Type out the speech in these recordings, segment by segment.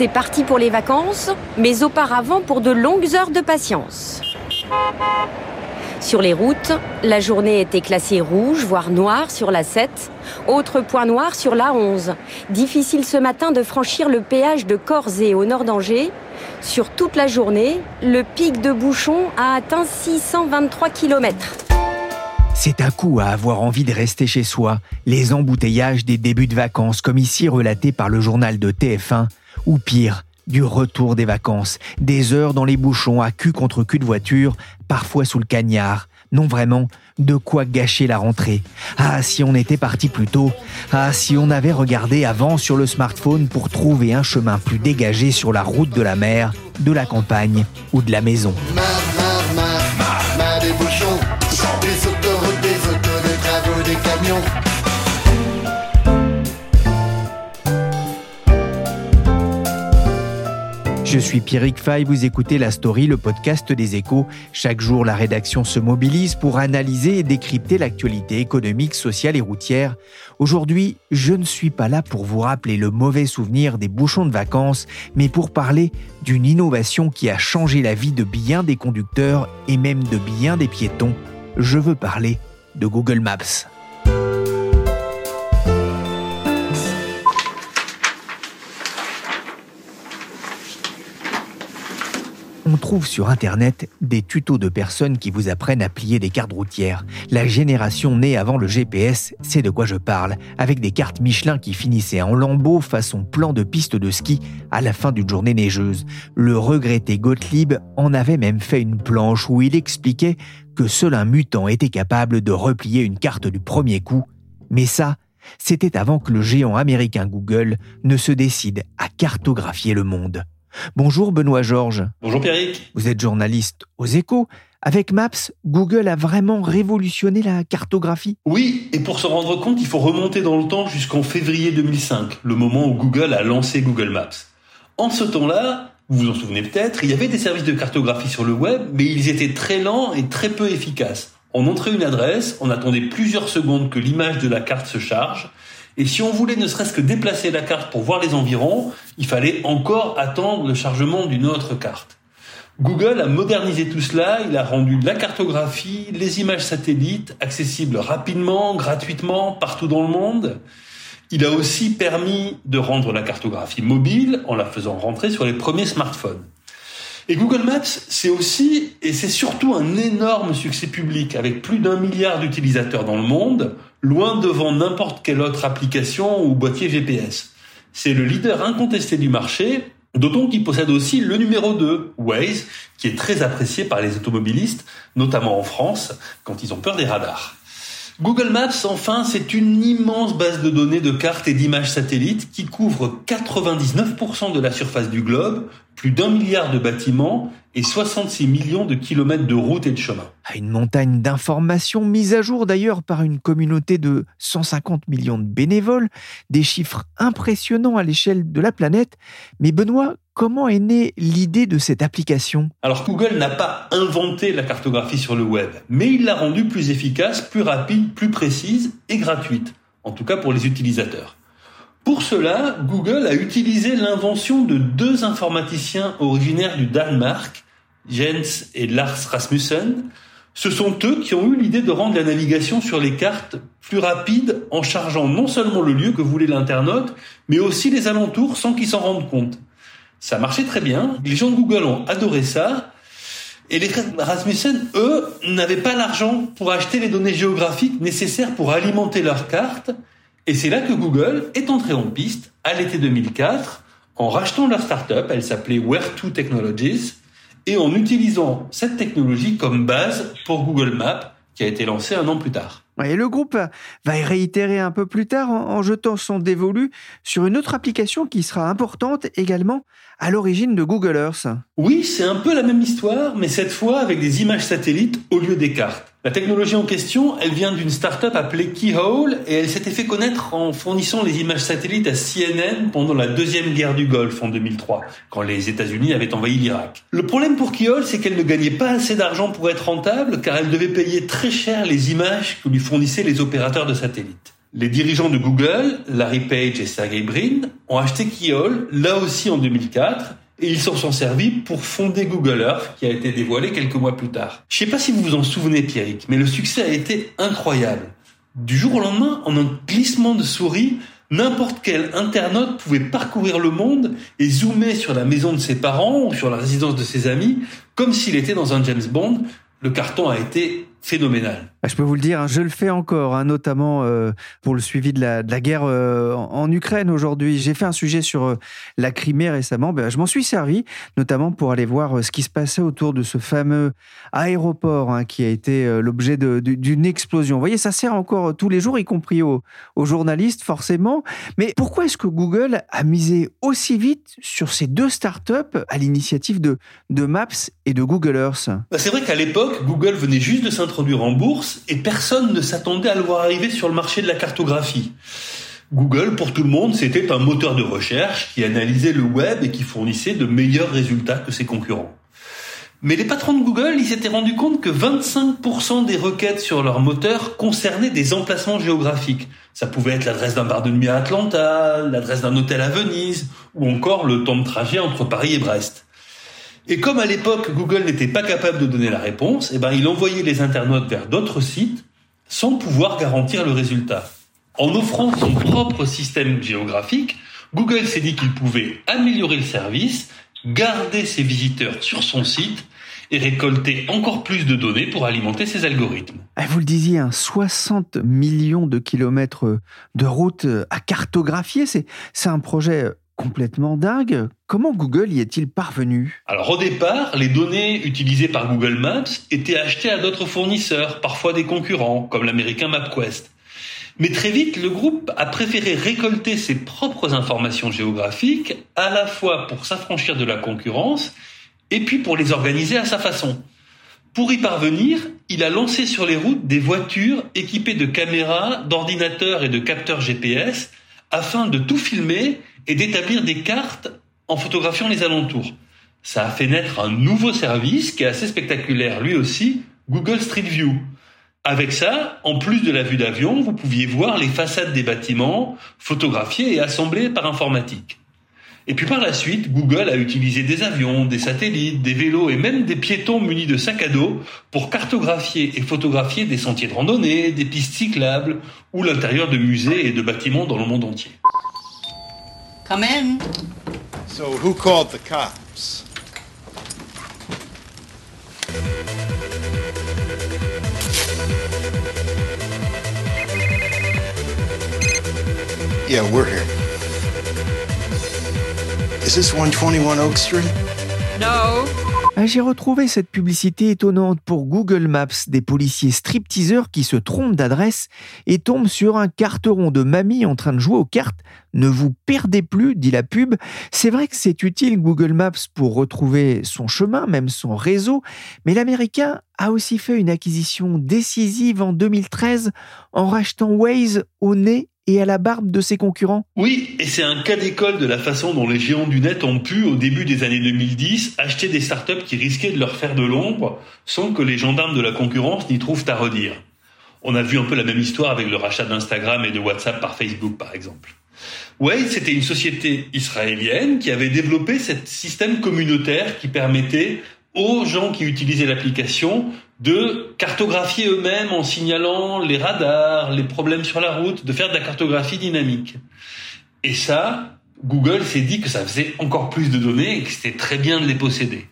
C'est parti pour les vacances, mais auparavant pour de longues heures de patience. Sur les routes, la journée était classée rouge, voire noire sur la 7. Autre point noir sur la 11. Difficile ce matin de franchir le péage de Corzé au nord d'Angers. Sur toute la journée, le pic de bouchon a atteint 623 km. C'est un coup à avoir envie de rester chez soi. Les embouteillages des débuts de vacances, comme ici relaté par le journal de TF1, ou pire, du retour des vacances, des heures dans les bouchons à cul contre cul de voiture, parfois sous le cagnard. Non vraiment, de quoi gâcher la rentrée. Ah, si on était parti plus tôt. Ah, si on avait regardé avant sur le smartphone pour trouver un chemin plus dégagé sur la route de la mer, de la campagne ou de la maison. Je suis Pierrick Fay, vous écoutez La Story, le podcast des échos. Chaque jour, la rédaction se mobilise pour analyser et décrypter l'actualité économique, sociale et routière. Aujourd'hui, je ne suis pas là pour vous rappeler le mauvais souvenir des bouchons de vacances, mais pour parler d'une innovation qui a changé la vie de bien des conducteurs et même de bien des piétons. Je veux parler de Google Maps. On trouve sur Internet des tutos de personnes qui vous apprennent à plier des cartes routières. La génération née avant le GPS c'est de quoi je parle, avec des cartes Michelin qui finissaient en lambeaux façon plan de piste de ski à la fin d'une journée neigeuse. Le regretté Gottlieb en avait même fait une planche où il expliquait que seul un mutant était capable de replier une carte du premier coup. Mais ça, c'était avant que le géant américain Google ne se décide à cartographier le monde. Bonjour Benoît Georges. Bonjour Pierrick. Vous êtes journaliste aux échos. Avec Maps, Google a vraiment révolutionné la cartographie Oui, et pour se rendre compte, il faut remonter dans le temps jusqu'en février 2005, le moment où Google a lancé Google Maps. En ce temps-là, vous vous en souvenez peut-être, il y avait des services de cartographie sur le web, mais ils étaient très lents et très peu efficaces. On entrait une adresse, on attendait plusieurs secondes que l'image de la carte se charge, et si on voulait ne serait-ce que déplacer la carte pour voir les environs, il fallait encore attendre le chargement d'une autre carte. Google a modernisé tout cela, il a rendu la cartographie, les images satellites accessibles rapidement, gratuitement, partout dans le monde. Il a aussi permis de rendre la cartographie mobile en la faisant rentrer sur les premiers smartphones. Et Google Maps, c'est aussi et c'est surtout un énorme succès public avec plus d'un milliard d'utilisateurs dans le monde, loin devant n'importe quelle autre application ou boîtier GPS. C'est le leader incontesté du marché, d'autant qu'il possède aussi le numéro 2, Waze, qui est très apprécié par les automobilistes, notamment en France, quand ils ont peur des radars. Google Maps, enfin, c'est une immense base de données de cartes et d'images satellites qui couvre 99% de la surface du globe, plus d'un milliard de bâtiments et 66 millions de kilomètres de routes et de chemins. À une montagne d'informations mise à jour d'ailleurs par une communauté de 150 millions de bénévoles, des chiffres impressionnants à l'échelle de la planète. Mais Benoît, comment est née l'idée de cette application? Alors Google n'a pas inventé la cartographie sur le web, mais il l'a rendue plus efficace, plus rapide, plus précise et gratuite, en tout cas pour les utilisateurs. Pour cela, Google a utilisé l'invention de deux informaticiens originaires du Danemark, Jens et Lars Rasmussen. Ce sont eux qui ont eu l'idée de rendre la navigation sur les cartes plus rapide en chargeant non seulement le lieu que voulait l'internaute, mais aussi les alentours sans qu'ils s'en rendent compte. Ça marchait très bien, les gens de Google ont adoré ça, et les Rasmussen, eux, n'avaient pas l'argent pour acheter les données géographiques nécessaires pour alimenter leurs cartes, et c'est là que Google est entré en piste à l'été 2004 en rachetant leur startup, elle s'appelait Where2 Technologies, et en utilisant cette technologie comme base pour Google Maps qui a été lancé un an plus tard. Et le groupe va réitérer un peu plus tard en, jetant son dévolu sur une autre application qui sera importante également à l'origine de Google Earth. Oui, c'est un peu la même histoire, mais cette fois avec des images satellites au lieu des cartes. La technologie en question, elle vient d'une start-up appelée Keyhole et elle s'était fait connaître en fournissant les images satellites à CNN pendant la deuxième guerre du Golfe en 2003, quand les États-Unis avaient envahi l'Irak. Le problème pour Keyhole, c'est qu'elle ne gagnait pas assez d'argent pour être rentable car elle devait payer très cher les images que lui fournissaient les opérateurs de satellites. Les dirigeants de Google, Larry Page et Sergey Brin, ont acheté Keyhole, là aussi en 2004, et ils s'en sont servis pour fonder Google Earth, qui a été dévoilé quelques mois plus tard. Je sais pas si vous vous en souvenez, Pierrick, mais le succès a été incroyable. Du jour au lendemain, en un glissement de souris, n'importe quel internaute pouvait parcourir le monde et zoomer sur la maison de ses parents ou sur la résidence de ses amis, comme s'il était dans un James Bond. Le carton a été phénoménal. Bah, je peux vous le dire, hein, je le fais encore, hein, notamment euh, pour le suivi de la, guerre euh, en, Ukraine aujourd'hui. J'ai fait un sujet sur euh, la Crimée récemment. Ben, je m'en suis servi, notamment pour aller voir ce qui se passait autour de ce fameux aéroport hein, qui a été l'objet d'une explosion. Vous voyez, ça sert encore tous les jours, y compris aux, journalistes, forcément. Mais pourquoi est-ce que Google a misé aussi vite sur ces deux startups à l'initiative de, de Maps et de Google Earth? Bah, C'est vrai qu'à l'époque, Google venait juste de en bourse et personne ne s'attendait à le voir arriver sur le marché de la cartographie. Google, pour tout le monde, c'était un moteur de recherche qui analysait le web et qui fournissait de meilleurs résultats que ses concurrents. Mais les patrons de Google, ils s'étaient rendus compte que 25% des requêtes sur leur moteur concernaient des emplacements géographiques. Ça pouvait être l'adresse d'un bar de nuit à Atlanta, l'adresse d'un hôtel à Venise, ou encore le temps de trajet entre Paris et Brest. Et comme à l'époque Google n'était pas capable de donner la réponse, eh ben il envoyait les internautes vers d'autres sites sans pouvoir garantir le résultat. En offrant son propre système géographique, Google s'est dit qu'il pouvait améliorer le service, garder ses visiteurs sur son site et récolter encore plus de données pour alimenter ses algorithmes. Ah, vous le disiez, 60 millions de kilomètres de routes à cartographier, c'est un projet complètement dingue. Comment Google y est-il parvenu? Alors au départ, les données utilisées par Google Maps étaient achetées à d'autres fournisseurs, parfois des concurrents, comme l'américain MapQuest. Mais très vite, le groupe a préféré récolter ses propres informations géographiques, à la fois pour s'affranchir de la concurrence, et puis pour les organiser à sa façon. Pour y parvenir, il a lancé sur les routes des voitures équipées de caméras, d'ordinateurs et de capteurs GPS, afin de tout filmer et d'établir des cartes en photographiant les alentours. Ça a fait naître un nouveau service qui est assez spectaculaire lui aussi, Google Street View. Avec ça, en plus de la vue d'avion, vous pouviez voir les façades des bâtiments photographiés et assemblés par informatique. Et puis par la suite, Google a utilisé des avions, des satellites, des vélos et même des piétons munis de sacs à dos pour cartographier et photographier des sentiers de randonnée, des pistes cyclables ou l'intérieur de musées et de bâtiments dans le monde entier. Come in. So, who called the cops? Yeah, we're here. Is this 121 Oak Street? No. Ah, j'ai retrouvé cette publicité étonnante pour Google Maps des policiers stripteaseurs qui se trompent d'adresse et tombent sur un carteron de mamie en train de jouer aux cartes. Ne vous perdez plus, dit la pub. C'est vrai que c'est utile Google Maps pour retrouver son chemin, même son réseau, mais l'américain a aussi fait une acquisition décisive en 2013 en rachetant Waze au nez à la barbe de ses concurrents Oui, et c'est un cas d'école de la façon dont les géants du net ont pu, au début des années 2010, acheter des startups qui risquaient de leur faire de l'ombre sans que les gendarmes de la concurrence n'y trouvent à redire. On a vu un peu la même histoire avec le rachat d'Instagram et de WhatsApp par Facebook, par exemple. Waze, c'était une société israélienne qui avait développé ce système communautaire qui permettait aux gens qui utilisaient l'application de cartographier eux-mêmes en signalant les radars, les problèmes sur la route, de faire de la cartographie dynamique. Et ça, Google s'est dit que ça faisait encore plus de données et que c'était très bien de les posséder.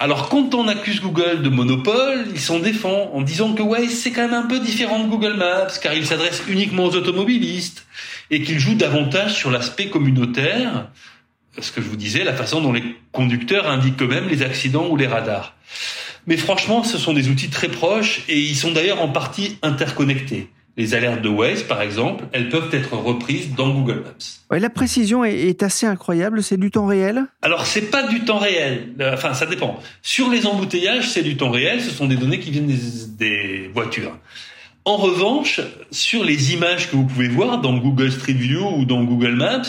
Alors quand on accuse Google de monopole, ils s'en défend en disant que ouais, c'est quand même un peu différent de Google Maps car il s'adresse uniquement aux automobilistes et qu'il joue davantage sur l'aspect communautaire ce que je vous disais, la façon dont les conducteurs indiquent eux-mêmes les accidents ou les radars. Mais franchement, ce sont des outils très proches et ils sont d'ailleurs en partie interconnectés. Les alertes de Waze, par exemple, elles peuvent être reprises dans Google Maps. Ouais, la précision est, est assez incroyable, c'est du temps réel? Alors, c'est pas du temps réel. Euh, Enfin, ça dépend. Sur les embouteillages, c'est du temps réel. Ce sont des données qui viennent des, des voitures. En revanche, sur les images que vous pouvez voir dans Google Street View ou dans Google Maps,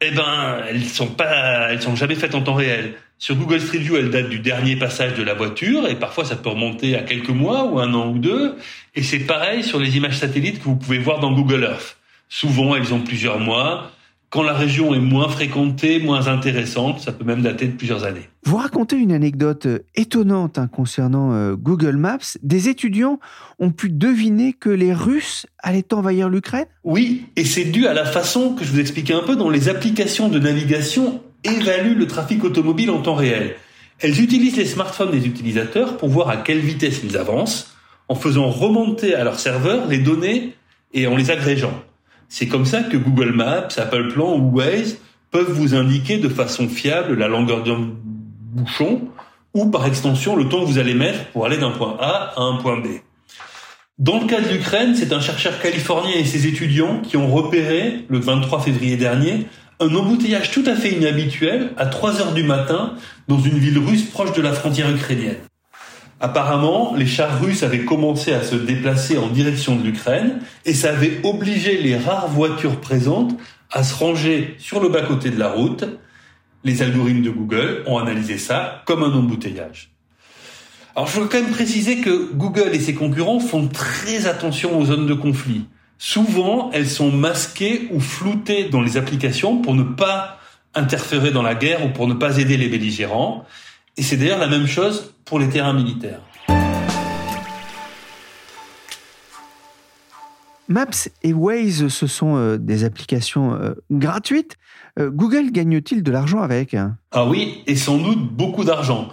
eh ben, elles sont pas, elles sont jamais faites en temps réel. Sur Google Street View, elles datent du dernier passage de la voiture et parfois ça peut remonter à quelques mois ou un an ou deux. Et c'est pareil sur les images satellites que vous pouvez voir dans Google Earth. Souvent, elles ont plusieurs mois. Quand la région est moins fréquentée, moins intéressante, ça peut même dater de plusieurs années. Vous racontez une anecdote euh, étonnante hein, concernant euh, Google Maps. Des étudiants ont pu deviner que les Russes allaient envahir l'Ukraine? Oui, et c'est dû à la façon que je vous expliquais un peu dont les applications de navigation évaluent le trafic automobile en temps réel. Elles utilisent les smartphones des utilisateurs pour voir à quelle vitesse ils avancent, en faisant remonter à leur serveur les données et en les agrégeant. C'est comme ça que Google Maps, Apple Plan ou Waze peuvent vous indiquer de façon fiable la longueur d'un bouchon ou par extension le temps que vous allez mettre pour aller d'un point A à un point B. Dans le cas de l'Ukraine, c'est un chercheur californien et ses étudiants qui ont repéré, le 23 février dernier, un embouteillage tout à fait inhabituel à 3 heures du matin dans une ville russe proche de la frontière ukrainienne. Apparemment, les chars russes avaient commencé à se déplacer en direction de l'Ukraine et ça avait obligé les rares voitures présentes à se ranger sur le bas-côté de la route. Les algorithmes de Google ont analysé ça comme un embouteillage. Alors je veux quand même préciser que Google et ses concurrents font très attention aux zones de conflit. Souvent, elles sont masquées ou floutées dans les applications pour ne pas interférer dans la guerre ou pour ne pas aider les belligérants. Et c'est d'ailleurs la même chose pour les terrains militaires. Maps et Waze, ce sont euh, des applications euh, gratuites. Euh, Google gagne-t-il de l'argent avec Ah oui, et sans doute beaucoup d'argent.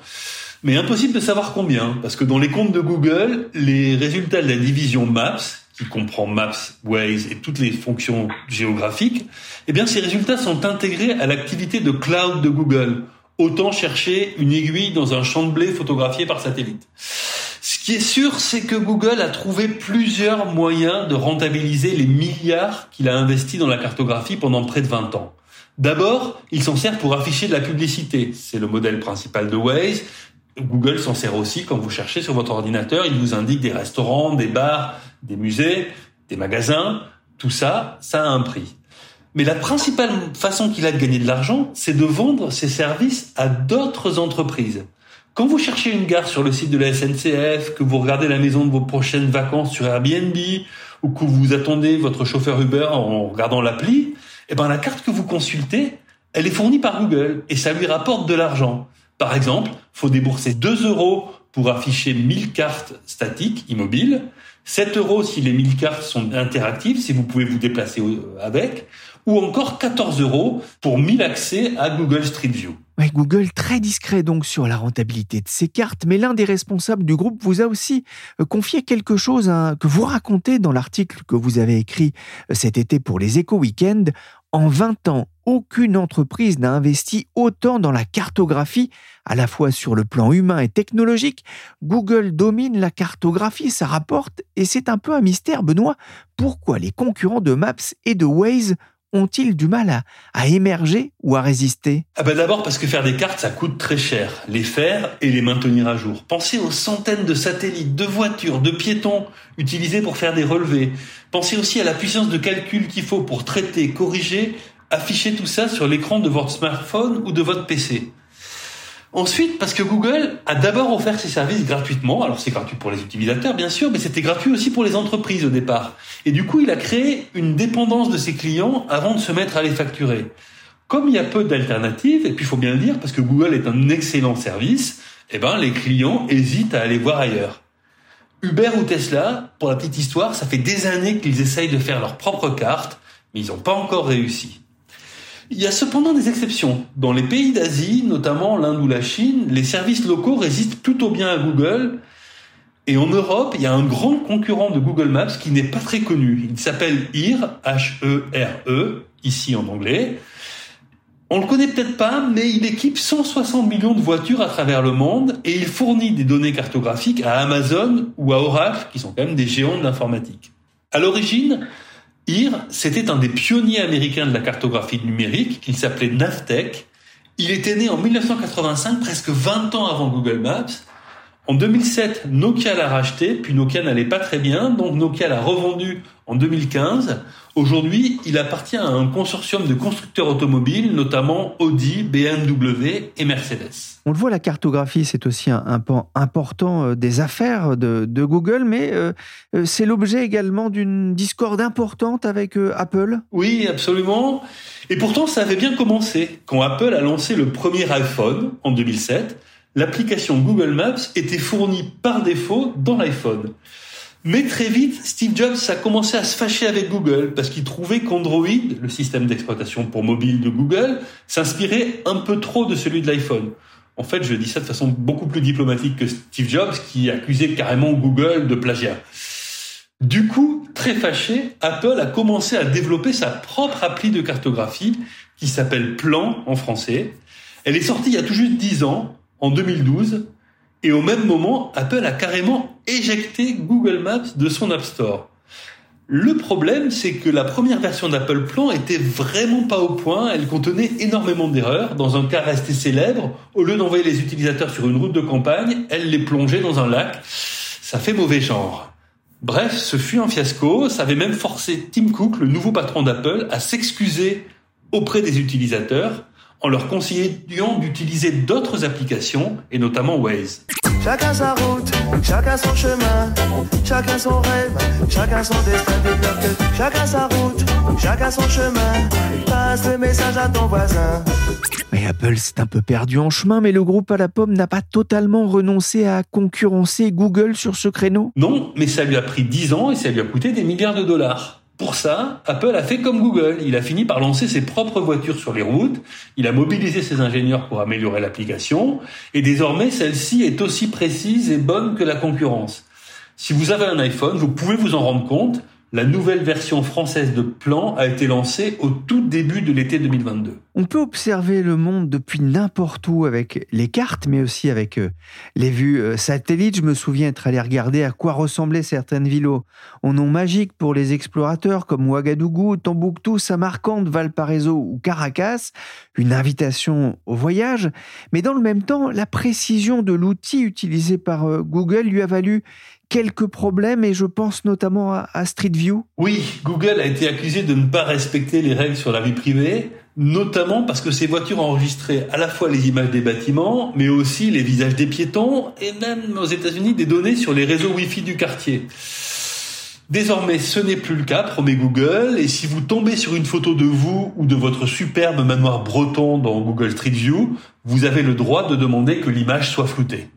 Mais impossible de savoir combien, parce que dans les comptes de Google, les résultats de la division Maps, qui comprend Maps, Waze et toutes les fonctions géographiques, eh bien ces résultats sont intégrés à l'activité de cloud de Google. Autant chercher une aiguille dans un champ de blé photographié par satellite. Ce qui est sûr, c'est que Google a trouvé plusieurs moyens de rentabiliser les milliards qu'il a investis dans la cartographie pendant près de 20 ans. D'abord, il s'en sert pour afficher de la publicité. C'est le modèle principal de Waze. Google s'en sert aussi quand vous cherchez sur votre ordinateur. Il vous indique des restaurants, des bars, des musées, des magasins. Tout ça, ça a un prix. Mais la principale façon qu'il a de gagner de l'argent, c'est de vendre ses services à d'autres entreprises. Quand vous cherchez une gare sur le site de la SNCF, que vous regardez la maison de vos prochaines vacances sur Airbnb, ou que vous attendez votre chauffeur Uber en regardant l'appli, eh ben la carte que vous consultez, elle est fournie par Google et ça lui rapporte de l'argent. Par exemple, faut débourser 2 euros pour afficher 1000 cartes statiques immobiles, 7 euros si les 1000 cartes sont interactives, si vous pouvez vous déplacer avec, ou encore 14 euros pour 1000 accès à Google Street View. Google très discret donc sur la rentabilité de ses cartes, mais l'un des responsables du groupe vous a aussi euh, confié quelque chose hein, que vous racontez dans l'article que vous avez écrit euh, cet été pour les Éco Weekend. En 20 ans, aucune entreprise n'a investi autant dans la cartographie, à la fois sur le plan humain et technologique. Google domine la cartographie, ça rapporte, et c'est un peu un mystère, Benoît. Pourquoi les concurrents de Maps et de Waze ont-ils du mal à, émerger ou à résister? Ah ben D'abord parce que faire des cartes, ça coûte très cher. Les faire et les maintenir à jour. Pensez aux centaines de satellites, de voitures, de piétons utilisés pour faire des relevés. Pensez aussi à la puissance de calcul qu'il faut pour traiter, corriger, afficher tout ça sur l'écran de votre smartphone ou de votre PC. Ensuite, parce que Google a d'abord offert ses services gratuitement. Alors c'est gratuit pour les utilisateurs, bien sûr, mais c'était gratuit aussi pour les entreprises au départ. Et du coup, il a créé une dépendance de ses clients avant de se mettre à les facturer. Comme il y a peu d'alternatives, et puis il faut bien le dire, parce que Google est un excellent service, eh ben, les clients hésitent à aller voir ailleurs. Uber ou Tesla, pour la petite histoire, ça fait des années qu'ils essayent de faire leur propre carte, mais ils n'ont pas encore réussi. Il y a cependant des exceptions. Dans les pays d'Asie, notamment l'Inde ou la Chine, les services locaux résistent plutôt bien à Google. Et en Europe, il y a un grand concurrent de Google Maps qui n'est pas très connu. Il s'appelle HERE, H-E-R-E, ici en anglais. On le connaît peut-être pas, mais il équipe 160 millions de voitures à travers le monde et il fournit des données cartographiques à Amazon ou à Oracle, qui sont quand même des géants de l'informatique. À l'origine, C'était un des pionniers américains de la cartographie numérique, qu'il s'appelait Navtech. Il était né en 1985, presque 20 ans avant Google Maps. En 2007, Nokia l'a racheté, puis Nokia n'allait pas très bien, donc Nokia l'a revendu en 2015. Aujourd'hui, il appartient à un consortium de constructeurs automobiles, notamment Audi, BMW et Mercedes. On le voit, la cartographie, c'est aussi un, pan important euh, des affaires de, Google, mais euh, euh, c'est l'objet également d'une discorde importante avec Apple. Oui, absolument. Et pourtant, ça avait bien commencé quand Apple a lancé le premier iPhone en 2007 l'application Google Maps était fournie par défaut dans l'iPhone. Mais très vite, Steve Jobs a commencé à se fâcher avec Google parce qu'il trouvait qu'Android, le système d'exploitation pour mobile de Google, s'inspirait un peu trop de celui de l'iPhone. En fait, je dis ça de façon beaucoup plus diplomatique que Steve Jobs qui accusait carrément Google de plagiat. Du coup, très fâché, Apple a commencé à développer sa propre appli de cartographie qui s'appelle Plan en français. Elle est sortie il y a tout juste 10 ans en 2012, et au même moment, Apple a carrément éjecté Google Maps de son App Store. Le problème, c'est que la première version d'Apple Plan était vraiment pas au point, elle contenait énormément d'erreurs. Dans un cas resté célèbre, au lieu d'envoyer les utilisateurs sur une route de campagne, elle les plongeait dans un lac. Ça fait mauvais genre. Bref, ce fut un fiasco, ça avait même forcé Tim Cook, le nouveau patron d'Apple, à s'excuser auprès des utilisateurs en leur conseillant d'utiliser d'autres applications, et notamment Waze. Chacun sa route, chacun son chemin, chacun son rêve, chacun son destin chacun sa route, chacun son chemin, passe le message à ton voisin. Mais Apple s'est un peu perdu en chemin, mais le groupe à la pomme n'a pas totalement renoncé à concurrencer Google sur ce créneau? Non, mais ça lui a pris 10 ans et ça lui a coûté des milliards de dollars. Pour ça, Apple a fait comme Google. Il a fini par lancer ses propres voitures sur les routes. Il a mobilisé ses ingénieurs pour améliorer l'application. Et désormais, celle-ci est aussi précise et bonne que la concurrence. Si vous avez un iPhone, vous pouvez vous en rendre compte. La nouvelle version française de Plan a été lancée au tout début de l'été 2022. On peut observer le monde depuis n'importe où avec les cartes, mais aussi avec euh, les vues euh, satellites. Je me souviens être allé regarder à quoi ressemblaient certaines villes au nom magique pour les explorateurs comme Ouagadougou, Tombouctou, Samarcande, Valparaiso ou Caracas. Une invitation au voyage. Mais dans le même temps, la précision de l'outil utilisé par euh, Google lui a valu quelques problèmes et je pense notamment à, Street View. Oui, Google a été accusé de ne pas respecter les règles sur la vie privée, notamment parce que ses voitures enregistraient à la fois les images des bâtiments, mais aussi les visages des piétons et même aux États-Unis des données sur les réseaux Wi-Fi du quartier. Désormais, ce n'est plus le cas, promet Google, et si vous tombez sur une photo de vous ou de votre superbe manoir breton dans Google Street View, vous avez le droit de demander que l'image soit floutée.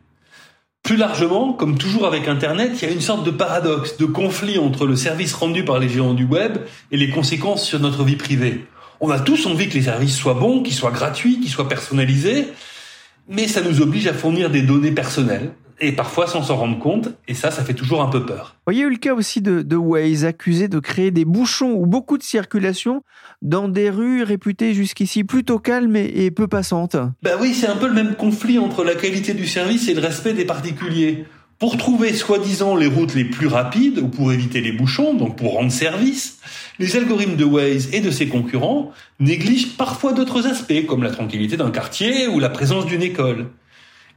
Plus largement, comme toujours avec Internet, il y a une sorte de paradoxe, de conflit entre le service rendu par les géants du web et les conséquences sur notre vie privée. On a tous envie que les services soient bons, qu'ils soient gratuits, qu'ils soient personnalisés, mais ça nous oblige à fournir des données personnelles, et parfois sans s'en rendre compte, et ça, ça fait toujours un peu peur. Il y a eu le cas aussi de, de Waze, accusé de créer des bouchons ou beaucoup de circulation dans des rues réputées jusqu'ici plutôt calmes et, peu passantes. Ben oui, c'est un peu le même conflit entre la qualité du service et le respect des particuliers. Pour trouver soi-disant les routes les plus rapides ou pour éviter les bouchons, donc pour rendre service, les algorithmes de Waze et de ses concurrents négligent parfois d'autres aspects comme la tranquillité d'un quartier ou la présence d'une école.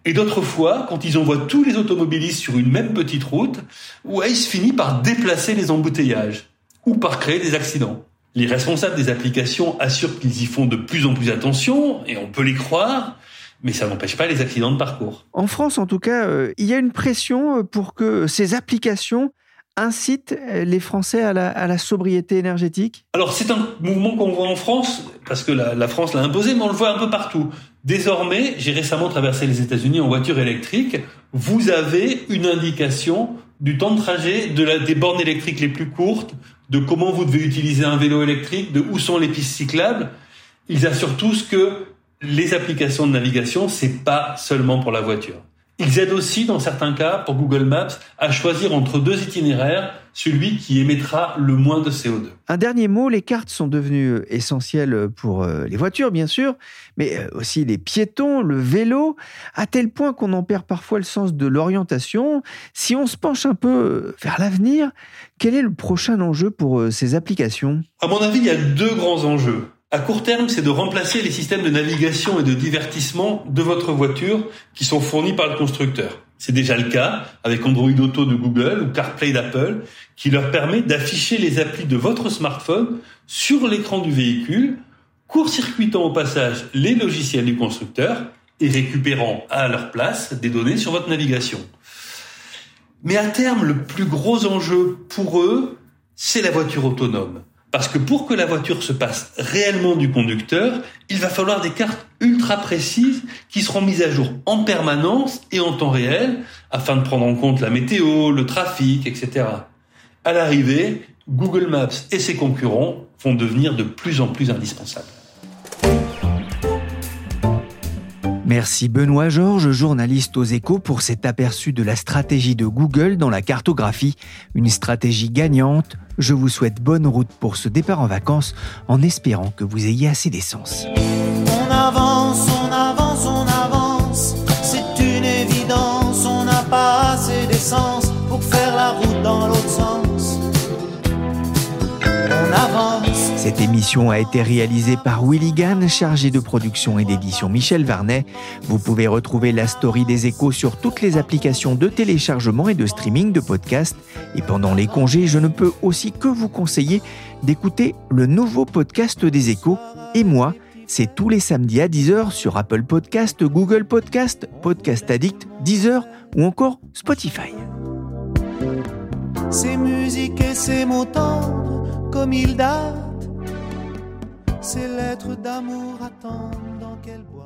Et d'autres fois, quand ils envoient tous les automobilistes sur une même petite route, Waze finit par déplacer les embouteillages ou par créer des accidents. Les responsables des applications assurent qu'ils y font de plus en plus attention, et on peut les croire, mais ça n'empêche pas les accidents de parcours. En France, en tout cas, euh, il y a une pression euh, pour que ces applications incite les Français à la, sobriété énergétique? Alors c'est un mouvement qu'on voit en France, parce que la, France l'a imposé, mais on le voit un peu partout. Désormais, j'ai récemment traversé les États-Unis en voiture électrique, vous avez une indication du temps de trajet, des bornes électriques les plus courtes, de comment vous devez utiliser un vélo électrique, de où sont les pistes cyclables. Ils assurent tous que les applications de navigation, c'est pas seulement pour la voiture. Ils aident aussi, dans certains cas, pour Google Maps, à choisir entre deux itinéraires, celui qui émettra le moins de CO2. Un dernier mot, les cartes sont devenues euh, essentielles pour euh, les voitures, bien sûr, mais euh, aussi les piétons, le vélo, à tel point qu'on en perd parfois le sens de l'orientation. Si on se penche un peu vers l'avenir, quel est le prochain enjeu pour ces applications? À mon avis, il y a deux grands enjeux. À court terme, c'est de remplacer les systèmes de navigation et de divertissement de votre voiture qui sont fournis par le constructeur. C'est déjà le cas avec Android Auto de Google ou CarPlay d'Apple qui leur permet d'afficher les applis de votre smartphone sur l'écran du véhicule, court-circuitant au passage les logiciels du constructeur et récupérant à leur place des données sur votre navigation. Mais à terme, le plus gros enjeu pour eux, c'est la voiture autonome. Parce que pour que la voiture se passe réellement du conducteur, il va falloir des cartes ultra précises qui seront mises à jour en permanence et en temps réel afin de prendre en compte la météo, le trafic, etc. À l'arrivée, Google Maps et ses concurrents vont devenir de plus en plus indispensables. Merci Benoît Georges, journaliste aux échos, pour cet aperçu de la stratégie de Google dans la cartographie. Une stratégie gagnante. Je vous souhaite bonne route pour ce départ en vacances en espérant que vous ayez assez d'essence. Cette émission a été réalisée par Willy Gann, chargé de production et d'édition Michel Varnet. Vous pouvez retrouver la story des échos sur toutes les applications de téléchargement et de streaming de podcasts. Et pendant les congés, je ne peux aussi que vous conseiller d'écouter le nouveau podcast des échos. Et moi, c'est tous les samedis à 10h sur Apple Podcast, Google Podcast, Podcast Addict, Deezer ou encore Spotify. Ces musiques et ces mots comme ils ces lettres d'amour attendent dans quelle boîte